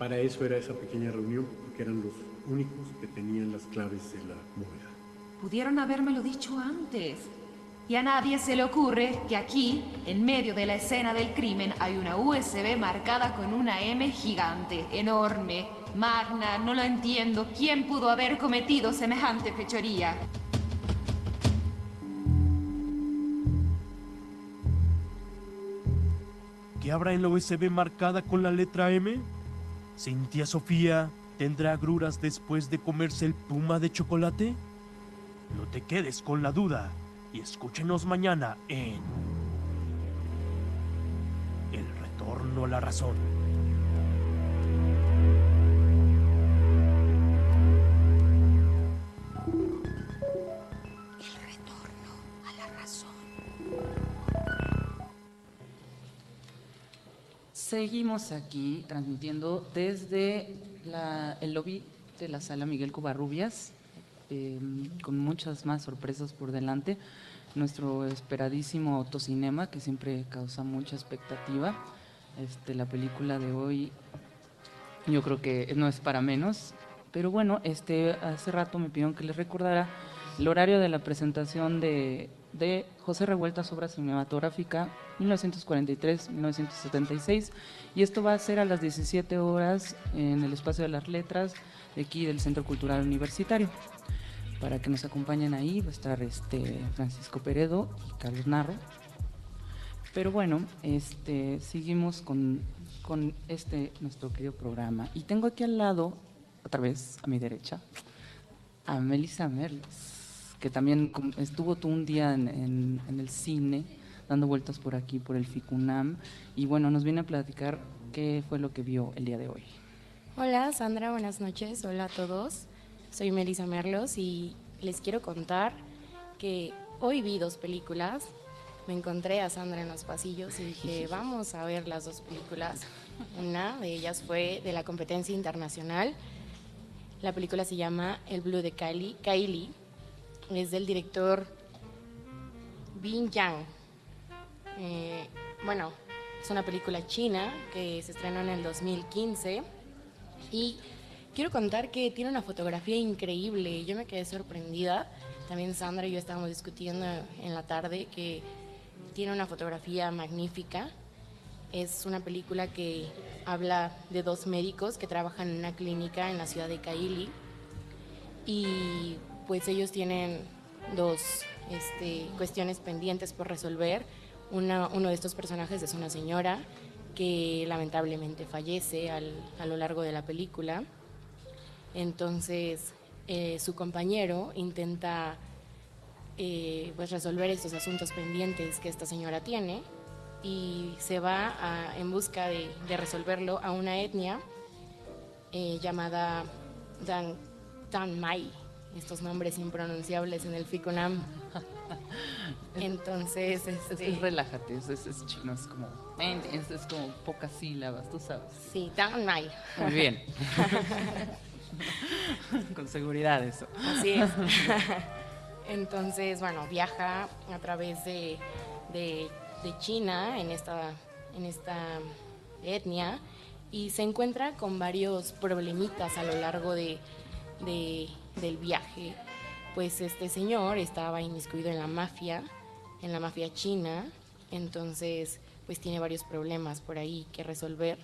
Para eso era esa pequeña reunión, porque eran los únicos que tenían las claves de la bóveda. Pudieron habérmelo dicho antes. Y a nadie se le ocurre que aquí, en medio de la escena del crimen, hay una USB marcada con una M gigante, enorme, magna, no lo entiendo. ¿Quién pudo haber cometido semejante fechoría? ¿Qué habrá en la USB marcada con la letra M? ¿Cintia Sofía tendrá agruras después de comerse el puma de chocolate? No te quedes con la duda y escúchenos mañana en El Retorno a la Razón. Seguimos aquí transmitiendo desde el lobby de la sala Miguel Covarrubias, eh, con muchas más sorpresas por delante. Nuestro esperadísimo autocinema, que siempre causa mucha expectativa. Este, la película de hoy, yo creo que no es para menos. Pero bueno, este, hace rato me pidieron que les recordara el horario de la presentación de, de José Revueltas, obra cinematográfica 1943-1976. Y esto va a ser a las 17 horas en el Espacio de las Letras de aquí del Centro Cultural Universitario. Para que nos acompañen ahí va a estar este Francisco Peredo y Carlos Narro. Pero bueno, este, seguimos con, con este nuestro querido programa. Y tengo aquí al lado, otra vez a mi derecha, a Melissa Merles, que también estuvo tú un día en, en- en el cine, dando vueltas por aquí, por el FICUNAM. Y bueno, nos viene a platicar qué fue lo que vio el día de hoy. Hola Sandra, buenas noches. Hola a todos. Soy Melissa Merlos y les quiero contar que hoy vi dos películas. Me encontré a Sandra en los pasillos y dije, vamos a ver las dos películas. Una de ellas fue de la competencia internacional. La película se llama El Blue de Kylie. Kylie. Es del director Bin Yang. Eh, bueno, es una película china que se estrenó en el 2015 y quiero contar que tiene una fotografía increíble. Yo me quedé sorprendida. También Sandra y yo estábamos discutiendo en la tarde que tiene una fotografía magnífica. Es una película que habla de dos médicos que trabajan en una clínica en la ciudad de Kaili y pues ellos tienen dos este, cuestiones pendientes por resolver. Una- uno de estos personajes es una señora que lamentablemente fallece al- a lo largo de la película. Entonces eh, su compañero intenta eh, pues resolver estos asuntos pendientes que esta señora tiene y se va en busca de, de resolverlo a una etnia eh, llamada Dan, Dan Mai, estos nombres impronunciables en el FICUNAM. Entonces, Es, este, es relájate, es, es- chino, es como, es, es como pocas sílabas, tú sabes. sí, Dan Mai. Muy bien. Con seguridad eso. Así es. Entonces, bueno, viaja a través de, de- de China en esta, en esta etnia y se encuentra con varios problemitas a lo largo de, de- del viaje. Pues este señor estaba inmiscuido en la mafia, en la mafia china, entonces pues tiene varios problemas por ahí que resolver.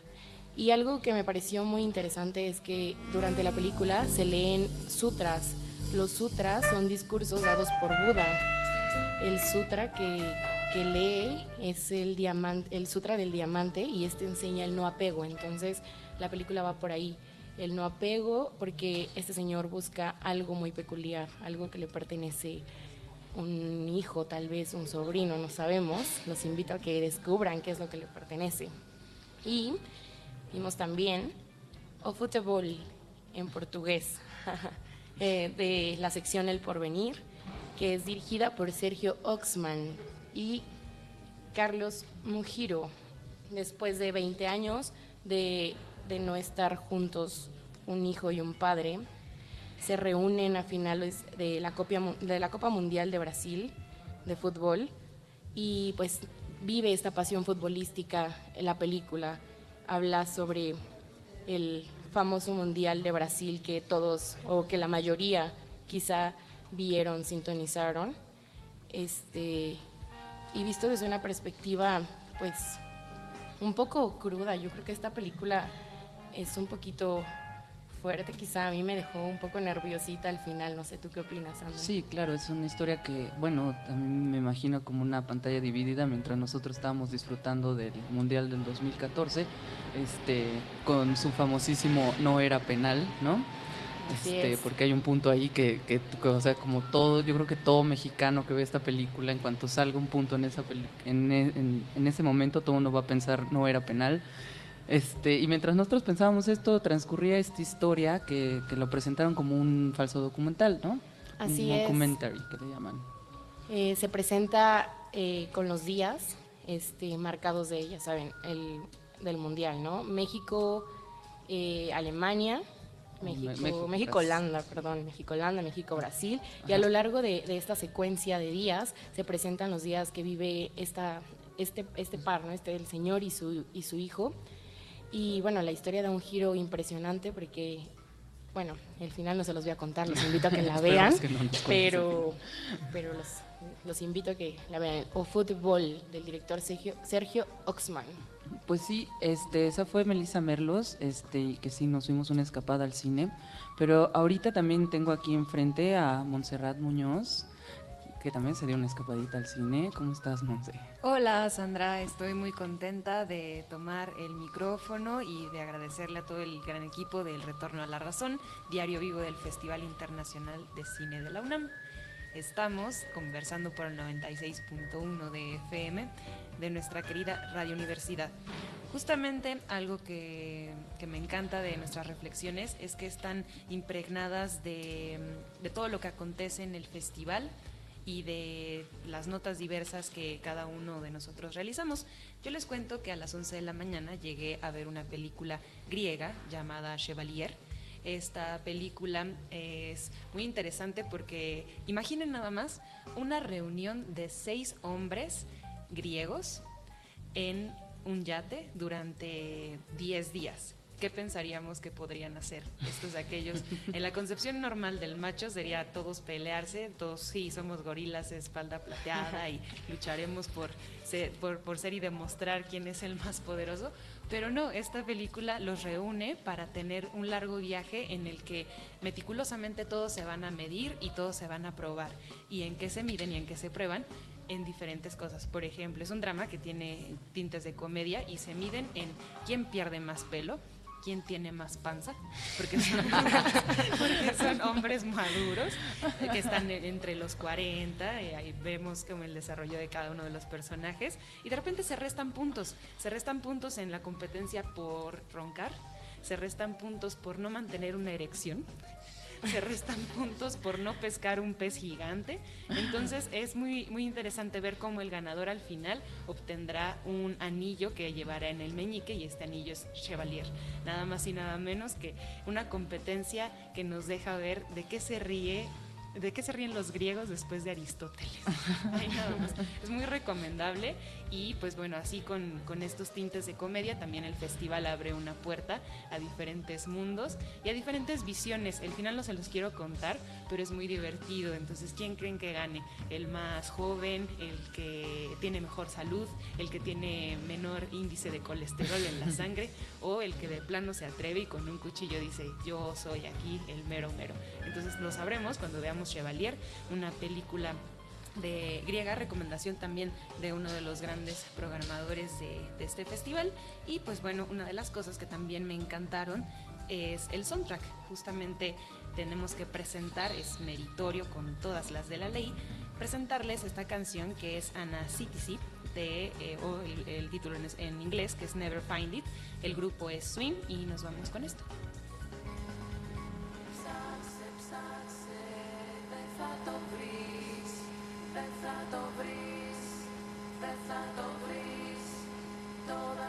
Y algo que me pareció muy interesante es que durante la película se leen sutras. Los sutras son discursos dados por Buda. El sutra que, que lee es el, diamante, el sutra del diamante y este enseña el no apego. Entonces la película va por ahí. El no apego porque este señor busca algo muy peculiar, algo que le pertenece un hijo, tal vez un sobrino, no sabemos. Los invito a que descubran qué es lo que le pertenece. Y vimos también O Futebol en portugués, eh, de la sección El Porvenir, que es dirigida por Sergio Oxman y Carlos Mujiro. después de 20 años de, de no estar juntos un hijo y un padre, se reúnen a finales de la, Copa, de la Copa Mundial de Brasil de fútbol y pues vive esta pasión futbolística en la película. Habla sobre el famoso Mundial de Brasil que todos, o que la mayoría quizá vieron, sintonizaron. Este, y visto desde una perspectiva, pues, un poco cruda, yo creo que esta película es un poquito fuerte, quizá a mí me dejó un poco nerviosita al final, no sé, ¿tú qué opinas, Sandra? Sí, claro, es una historia que, bueno, a mí me imagino como una pantalla dividida mientras nosotros estábamos disfrutando del Mundial del 2014, este, con su famosísimo no era penal, ¿no? Este, porque hay un punto ahí que, que, o sea, como todo, yo creo que todo mexicano que ve esta película, en cuanto salga un punto en, esa en, en, en ese momento, todo uno va a pensar no era penal. Este, y mientras nosotros pensábamos esto, transcurría esta historia que, que lo presentaron como un falso documental, ¿no? Así un es. documentary, que le llaman. Eh, se presenta eh, con los días este, marcados de, ya saben, el, del Mundial, ¿no? México, eh, Alemania, México, México. Holanda, perdón, México, Holanda, México, Brasil. Y a lo largo de, de esta secuencia de días se presentan los días que vive esta, este, este par, ¿no? Este, el señor y su, y su hijo. Y bueno, la historia da un giro impresionante porque, bueno, el final no se los voy a contar, los invito a que la vean, que no pero, pero los, los invito a que la vean. O Fútbol, del director Sergio, Sergio Oxman. Pues sí, este, esa fue Melissa Merlos, este, y que sí nos fuimos una escapada al cine. Pero ahorita también tengo aquí enfrente a Montserrat Muñoz, que también se una escapadita al cine. ¿Cómo estás, Monse? Hola Sandra, estoy muy contenta de tomar el micrófono y de agradecerle a todo el gran equipo del Retorno a la Razón, diario vivo del Festival Internacional de Cine de la UNAM. Estamos conversando por el 96.1 de FM de nuestra querida Radio Universidad. Justamente algo que, que me encanta de nuestras reflexiones es que están impregnadas de, de todo lo que acontece en el festival y de las notas diversas que cada uno de nosotros realizamos. Yo les cuento que a las 11 de la mañana llegué a ver una película griega llamada Chevalier. Esta película es muy interesante porque imaginen nada más una reunión de seis hombres griegos en un yate durante 10 días. ¿Qué pensaríamos que podrían hacer estos aquellos? En la concepción normal del macho sería todos pelearse, todos sí somos gorilas espalda plateada y lucharemos por ser, por, por ser y demostrar quién es el más poderoso. Pero no, esta película los reúne para tener un largo viaje en el que meticulosamente todos se van a medir y todos se van a probar. ¿Y en qué se miden y en qué se prueban? en diferentes cosas. Por ejemplo, es un drama que tiene tintes de comedia y se miden en quién pierde más pelo, quién tiene más panza, porque son, porque son hombres maduros eh, que están en- entre los 40, y ahí vemos como el desarrollo de cada uno de los personajes, y de repente se restan puntos, se restan puntos en la competencia por roncar, se restan puntos por no mantener una erección, se restan puntos por no pescar un pez gigante. Entonces es muy, muy interesante ver cómo el ganador al final obtendrá un anillo que llevará en el meñique y este anillo es Chevalier. Nada más y nada menos que una competencia que nos deja ver de qué se ríe. ¿De qué se ríen los griegos después de Aristóteles? Ay, nada más. Es muy recomendable y pues bueno, así con, con estos tintes de comedia también el festival abre una puerta a diferentes mundos y a diferentes visiones. El final no se los quiero contar, pero es muy divertido. Entonces, ¿quién creen que gane? ¿El más joven? ¿El que tiene mejor salud? ¿El que tiene menor índice de colesterol en la sangre? ¿O el que de plano se atreve y con un cuchillo dice, yo soy aquí el mero mero? Entonces lo sabremos cuando veamos Chevalier, una película de griega, recomendación también de uno de los grandes programadores de, este festival. Y pues bueno, una de las cosas que también me encantaron es el soundtrack. Justamente tenemos que presentar, es meritorio con todas las de la ley, presentarles esta canción que es Ana Citizen de, eh, o el, título en, en inglés que es Never Find It. El grupo es Swing y nos vamos con esto. θα το βρεις, δεν θα το βρεις, δεν θα το βρεις, τώρα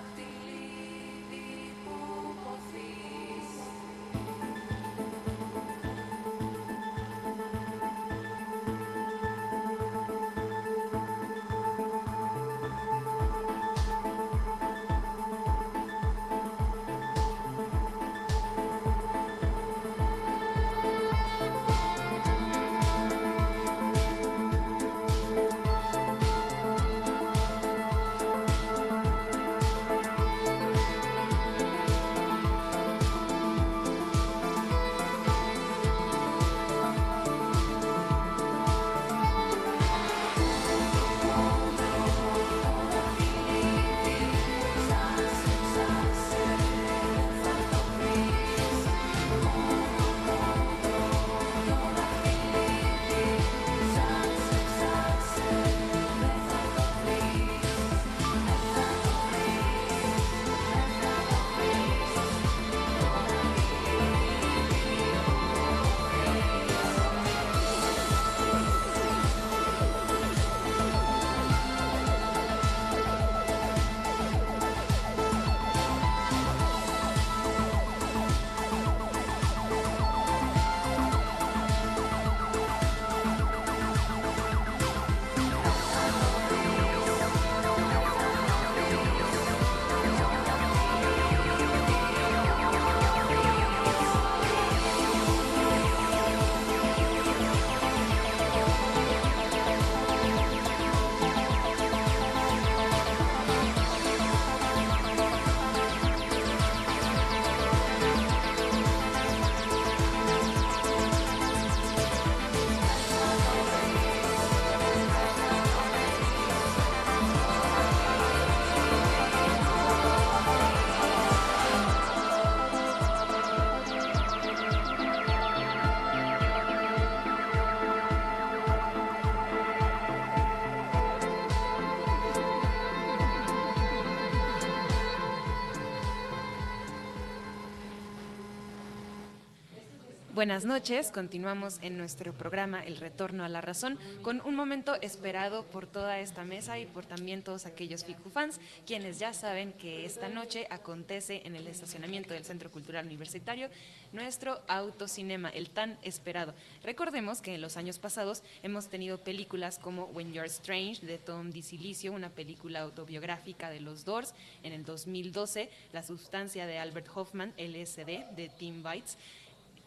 Buenas noches, continuamos en nuestro programa El Retorno a la Razón con un momento esperado por toda esta mesa y por también todos aquellos FICU fans, quienes ya saben que esta noche acontece en el estacionamiento del Centro Cultural Universitario nuestro autocinema, el tan esperado. Recordemos que en los años pasados hemos tenido películas como When You're Strange de Tom DiCilicio, una película autobiográfica de los Doors, en el 2012 La sustancia de Albert Hoffman, LSD de Tim Bites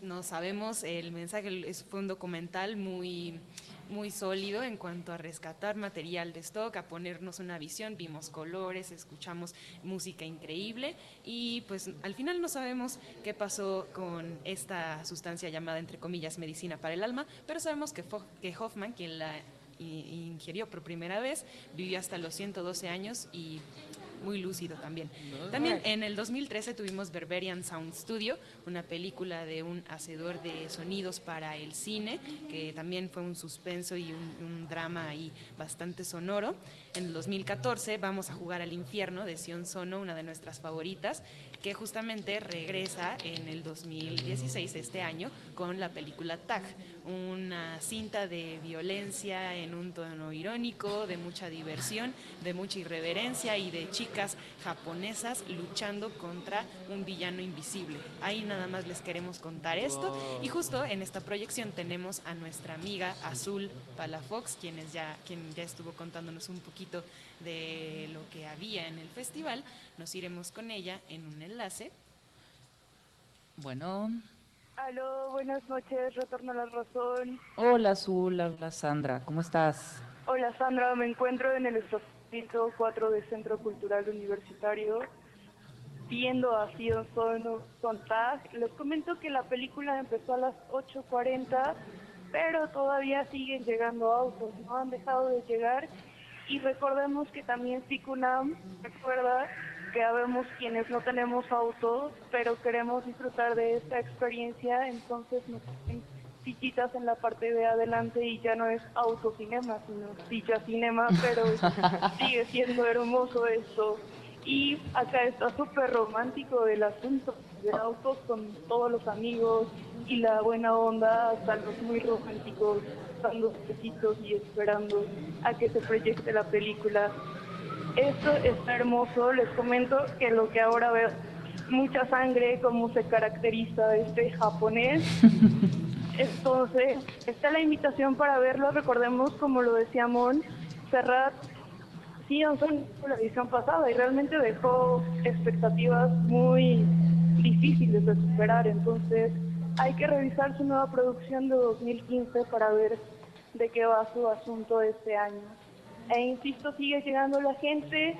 no sabemos el mensaje, fue un documental muy, muy sólido en cuanto a rescatar material de stock, a ponernos una visión, vimos colores, escuchamos música increíble y pues al final no sabemos qué pasó con esta sustancia llamada entre comillas medicina para el alma, pero sabemos que, que Hoffman, quien la ingirió por primera vez, vivió hasta los 112 años y muy lúcido también. También en el 2013 tuvimos Berberian Sound Studio, una película de un hacedor de sonidos para el cine, que también fue un suspenso y un, un drama ahí bastante sonoro. En el 2014 vamos a jugar al infierno de Sion Sono, una de nuestras favoritas, que justamente regresa en el 2016, este año, con la película Tag, una cinta de violencia en un tono irónico, de mucha diversión, de mucha irreverencia y de chicas japonesas luchando contra un villano invisible. Ahí nada más les queremos contar esto y justo en esta proyección tenemos a nuestra amiga Azul Palafox, quienes ya, quien ya estuvo contándonos un poquito de lo que había en el festival. Nos iremos con ella en un enlace. Bueno, Aló, buenas noches, retorno a la razón. hola Azul, hola Sandra, ¿cómo estás? Hola Sandra, me encuentro en el estacionamiento 4 del Centro Cultural Universitario viendo a Sion Sono con Tag. Les comento que la película empezó a las 8.40, pero todavía siguen llegando autos, no han dejado de llegar. Y recordemos que también Ficunam recuerda que habemos quienes no tenemos autos, pero queremos disfrutar de esta experiencia, entonces nos ponen sillitas en la parte de adelante y ya no es autocinema, sino silla cinema, pero sigue siendo hermoso esto. Y acá está súper romántico el asunto de autos con todos los amigos y la buena onda, hasta los muy románticos, dando besitos y esperando a que se proyecte la película. Esto está hermoso, les comento que lo que ahora veo, mucha sangre, como se caracteriza este japonés. Entonces, está la invitación para verlo, recordemos, como lo decía Mon, Serrat sí son la edición pasada y realmente dejó expectativas muy difíciles de superar, entonces hay que revisar su nueva producción de 2015 para ver de qué va su asunto este año. E insisto, sigue llegando la gente,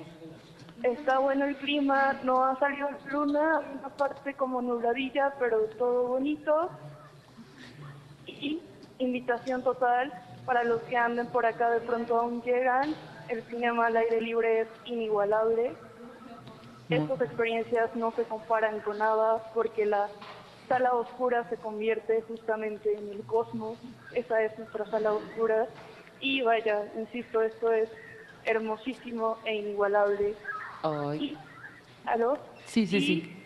está bueno el clima, no ha salido luna, una parte como nubladilla, pero todo bonito. Y invitación total para los que anden por acá de pronto aún llegan. El cinema al aire libre es inigualable. Estas experiencias no se comparan con nada porque la sala oscura se convierte justamente en el cosmos. Esa es nuestra sala oscura. Y vaya, insisto, esto es hermosísimo e inigualable. Ay, ¿Aló? sí, sí, Y sí.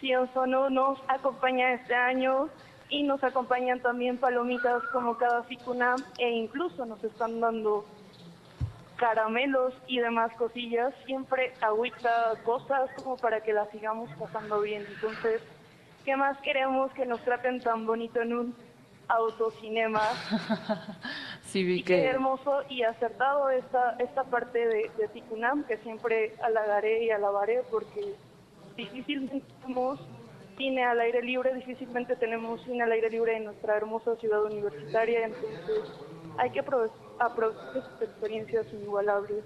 Sion Sono nos acompaña este año y nos acompañan también palomitas como cada Ficunam e incluso nos están dando caramelos y demás cosillas, siempre agüita, cosas como para que las sigamos pasando bien. Entonces, ¿qué más queremos que nos traten tan bonito en un autocinema? Sí, vi Y qué que... hermoso y acertado esta, esta parte de, de Ticunam, que siempre halagaré y alabaré porque difícilmente tenemos cine al aire libre, difícilmente tenemos cine al aire libre en nuestra hermosa ciudad universitaria, entonces hay que aprove- aprovechar estas experiencias inigualables.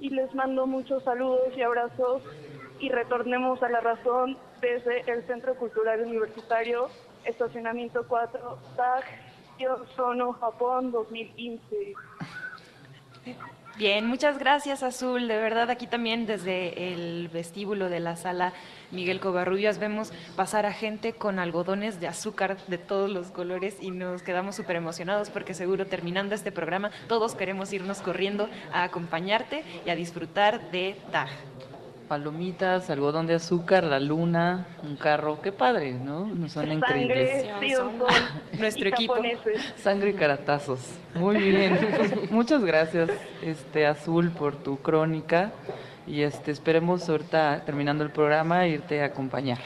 Y les mando muchos saludos y abrazos y retornemos a la razón desde el Centro Cultural Universitario, Estacionamiento 4, TAC, Sono, Japón 2015. Bien, muchas gracias Azul. De verdad aquí también desde el vestíbulo de la sala Miguel Covarrubias vemos pasar a gente con algodones de azúcar de todos los colores y nos quedamos súper emocionados porque seguro terminando este programa todos queremos irnos corriendo a acompañarte y a disfrutar de TAG. Palomitas, algodón de azúcar, la luna, un carro, qué padre, ¿no? Nos son increíbles. Sí. Nuestro equipo. japoneses. Sangre y caratazos. Muy bien. Muchas gracias, este Azul, por tu crónica. Y este esperemos ahorita, terminando el programa, irte a acompañar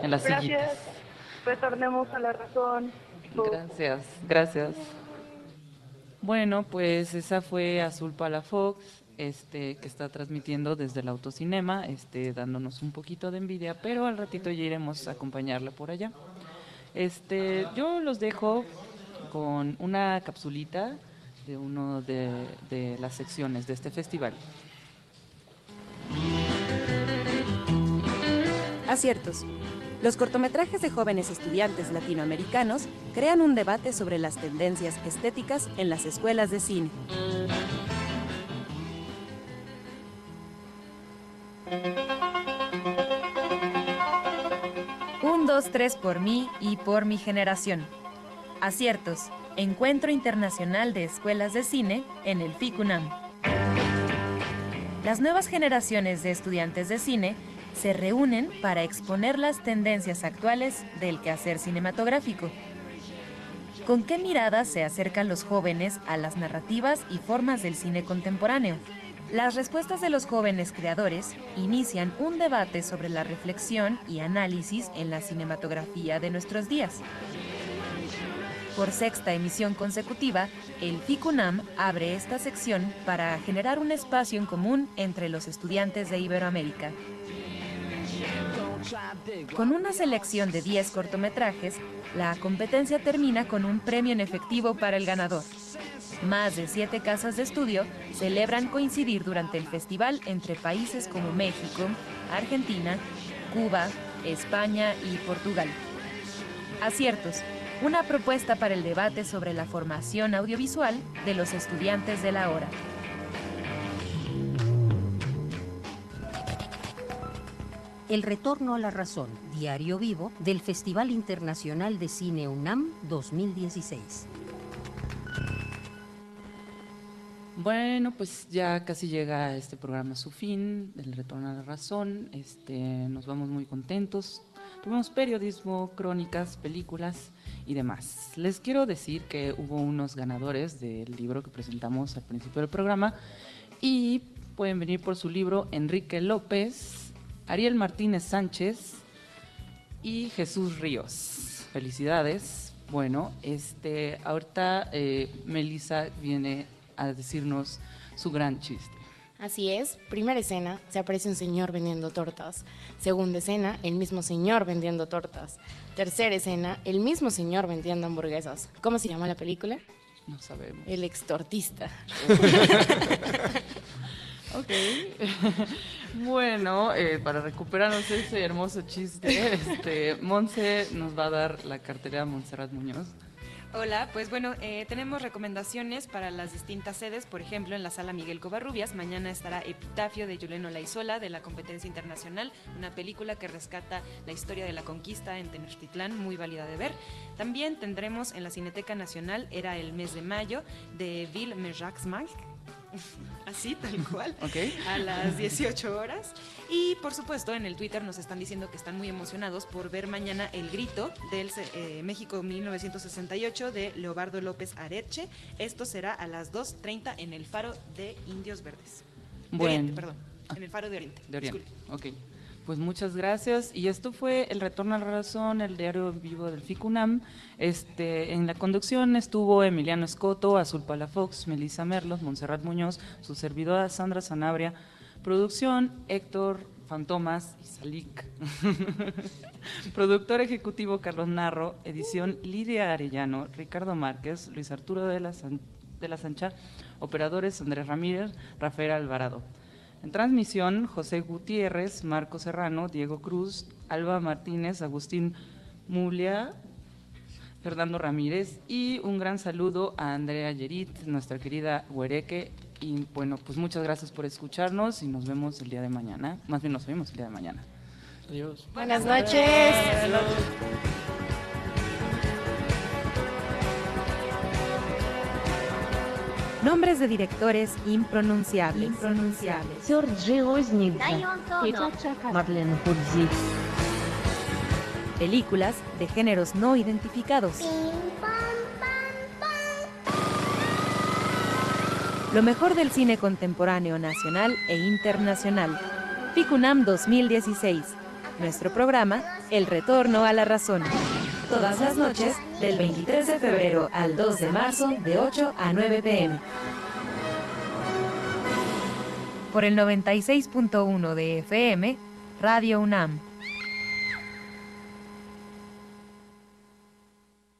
en las Gracias. sillitas. Retornemos a la razón. Gracias, gracias. Bueno, pues esa fue Azul Palafox, este, que está transmitiendo desde el autocinema, este, dándonos un poquito de envidia, pero al ratito ya iremos a acompañarla por allá. Este, yo los dejo con una capsulita de uno de, de las secciones de este festival. Aciertos. Los cortometrajes de jóvenes estudiantes latinoamericanos crean un debate sobre las tendencias estéticas en las escuelas de cine. Dos, tres por mí y por mi generación. Aciertos. Encuentro Internacional de Escuelas de Cine en el FICUNAM. Las nuevas generaciones de estudiantes de cine se reúnen para exponer las tendencias actuales del quehacer cinematográfico. ¿Con qué miradas se acercan los jóvenes a las narrativas y formas del cine contemporáneo? Las respuestas de los jóvenes creadores inician un debate sobre la reflexión y análisis en la cinematografía de nuestros días. Por sexta emisión consecutiva, el FICUNAM abre esta sección para generar un espacio en común entre los estudiantes de Iberoamérica. Con una selección de 10 cortometrajes, la competencia termina con un premio en efectivo para el ganador. Más de siete casas de estudio celebran coincidir durante el festival entre países como México, Argentina, Cuba, España y Portugal. Aciertos. Una propuesta para el debate sobre la formación audiovisual de los estudiantes de la hora. El retorno a la razón, diario vivo del Festival Internacional de Cine UNAM 2016. Bueno, pues ya casi llega este programa a su fin, el retorno a la razón. Este, nos vamos muy contentos. Tuvimos periodismo, crónicas, películas y demás. Les quiero decir que hubo unos ganadores del libro que presentamos al principio del programa y pueden venir por su libro Enrique López, Ariel Martínez Sánchez y Jesús Ríos. Felicidades. Bueno, este, ahorita eh, Melissa viene a decirnos su gran chiste. Así es, primera escena, se aparece un señor vendiendo tortas. Segunda escena, el mismo señor vendiendo tortas. Tercera escena, el mismo señor vendiendo hamburguesas. ¿Cómo se llama la película? No sabemos. El extortista. Ok. bueno, eh, para recuperarnos ese hermoso chiste, este, Monse nos va a dar la cartera Montserrat Muñoz. Hola, pues bueno, eh, tenemos recomendaciones para las distintas sedes, por ejemplo, en la sala Miguel Covarrubias, mañana estará Epitafio de Juliano Laizola de la competencia internacional, una película que rescata la historia de la conquista en Tenochtitlán, muy válida de ver. También tendremos en la Cineteca Nacional, era el mes de mayo, de Ville Merjaxmark, así tal cual, Ok. a las 18 horas. Y por supuesto en el Twitter nos están diciendo que están muy emocionados por ver mañana El Grito del eh, México 1968 de Leobardo López Areche. Esto será a las 2.30 en el Faro de Indios Verdes. De Bueno. Oriente, perdón. En el Faro de Oriente. De Oriente. disculpe. Ok. Pues muchas gracias. Y esto fue el Retorno a la Razón, el diario vivo del FICUNAM. Este, en la conducción estuvo Emiliano Escoto, Azul Palafox, Melissa Merlos, Montserrat Muñoz, su servidora Sandra Sanabria. Producción Héctor Fantomas y Salik. Productor ejecutivo Carlos Narro. Edición Lidia Arellano, Ricardo Márquez, Luis Arturo de la, San- de la Sancha. Operadores Andrés Ramírez, Rafael Alvarado. En transmisión, José Gutiérrez, Marco Serrano, Diego Cruz, Alba Martínez, Agustín Mulia, Fernando Ramírez y un gran saludo a Andrea Yerit, nuestra querida Huereque. Y bueno, pues muchas gracias por escucharnos y nos vemos el día de mañana. Más bien nos vemos el día de mañana. Adiós. Buenas noches. Nombres de directores impronunciables. Películas de géneros no identificados. Lo mejor del cine contemporáneo nacional e internacional. FICUNAM 2016. Nuestro programa, El Retorno a la Razón. Todas las noches, del 23 de febrero al 2 de marzo, de 8 a 9 pm. Por el 96.1 de FM, Radio UNAM.